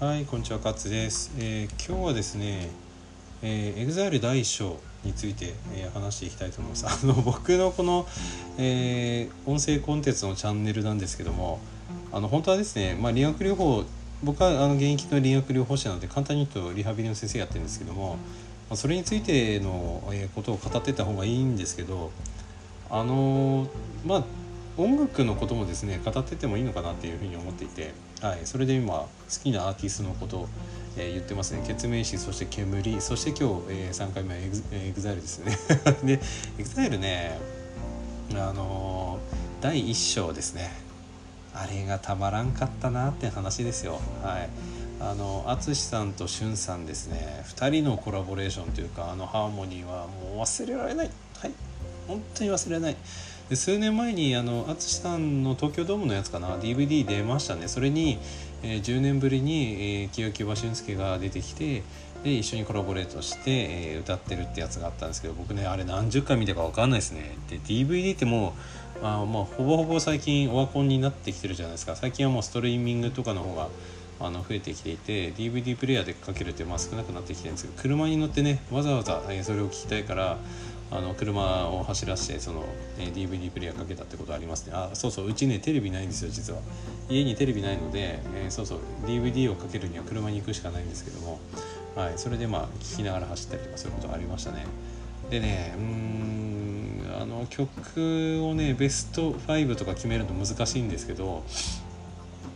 はい、こんにちは、勝です。えー、今日はですね、えー、EXILE 第1章について、えー、話していきたいと思います。あの僕のこの、えー、音声コンテンツのチャンネルなんですけども、あの本当はですね、まあ、理学療法僕はあの現役の理学療法士なので簡単に言うとリハビリの先生やってるんですけども、まあ、それについての、えことを語ってた方がいいんですけどあのまあ音楽のこともですね語っててもいいのかなっていうふうに思っていて、はい、それで今好きなアーティストのことを、えー、言ってますね「ケツメイシ」そして「煙」そして今日、えー、3回目はエグエグザイルですね。でエグザイルねあのー、第1章ですね。あれがたまらんかったなって話ですよ。はい。あの淳さんとしゅんさんですね。2人のコラボレーションというかあのハーモニーはもう忘れられない。はい。本当に忘れない。で数年前にあの淳さんの東京ドームのやつかな？DVD 出ましたね。それに、えー、10年ぶりに、えー、清木場俊介が出てきてで一緒にコラボレートして、えー、歌ってるってやつがあったんですけど僕ねあれ何十回見たか分かんないですね。で DVD ってもうあまあほぼほぼ最近オワコンになってきてるじゃないですか。最近はもうストリーミングとかの方があの増えてきていて DVD プレイヤーでかけるってまあ少なくなってきてるんですけど車に乗ってねわざわざ、えそれを聞きたいからあの車を走らせてその、ね、DVD プレイヤーかけたってことありますね。あそうそううちねテレビないんですよ実は。家にテレビないので、えー、そうそう DVD をかけるには車に行くしかないんですけども、はい、それでまあ聞きながら走ったりとかそういうことありましたね。でねうんあの曲をねベスト5とか決めるの難しいんですけど、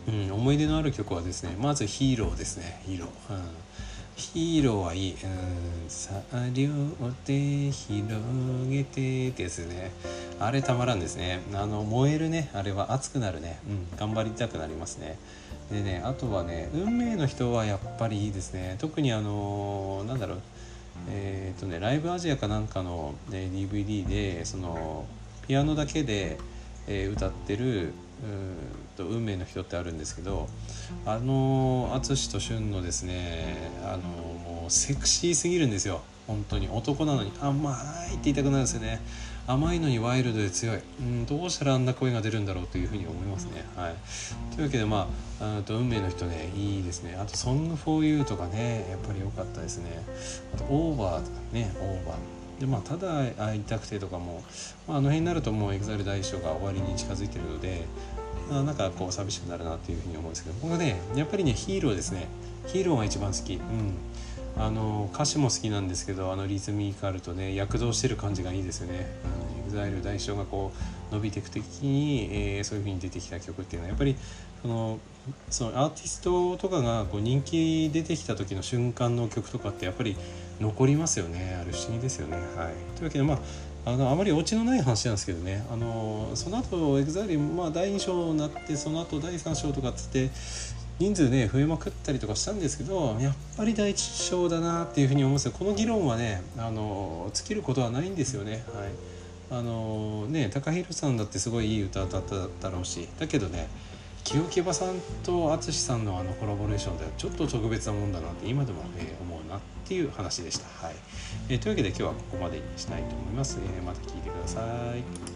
うん、思い出のある曲はですねまず「ヒーロー」ですね「ヒーロー」うん。ヒーローはいい。うん、さあ両手広げてですね。あれたまらんですね。あの、燃えるね。あれは熱くなるね。うん、頑張りたくなりますね。でね、あとはね、運命の人はやっぱりいいですね。特にあの、なんだろう。えっ、ー、とね、ライブアジアかなんかの、ね、DVD で、その、ピアノだけで、えー、歌ってるうんと運命の人ってあるんですけどあの淳と俊のですねあのもうセクシーすぎるんですよ。本当に。男なのに甘いって言いたくなるんですよね。甘いのにワイルドで強い、うん、どうしたらあんな声が出るんだろうというふうに思いますね。はい、というわけでまああと運命の人ねいいですね。あと「Song for You」とかねやっぱり良かったですね。あと「オーバー」とかね「オーバー」でまあただ会いたくてとかも、まあ、あの辺になるともう EXILE 第一章が終わりに近づいてるのであなんかこう寂しくなるなっていうふうに思うんですけど僕はねやっぱりねヒーローですねヒーローが一番好き。うん。あの歌詞も好きなんですけどあのリズミカルとね躍動してる感じがいいですよね、EXILE 第一章がこう伸びていく時に、えー、そういうふうに出てきた曲っていうのはやっぱりそのそのアーティストとかがこう人気出てきた時の瞬間の曲とかってやっぱり残りますよねある不思議ですよね。はい、というわけでまああのあまりオチのない話なんですけどね。あのその後エグザイル、まあ、第2章になってその後第3章とかっつって人数ね増えまくったりとかしたんですけどやっぱり第1章だなっていうふうに思うんですよこの議論はねあの尽きることはないんですよね。はいあのね高弘さんだってすごいいい歌だっただろうしだけどね清木場さんと淳さんのあのコラボレーションではちょっと特別なもんだなって今でも、え、思うなっていう話でした。はいえー、というわけで今日はここまでにしたいと思います。えー、また聞いてください。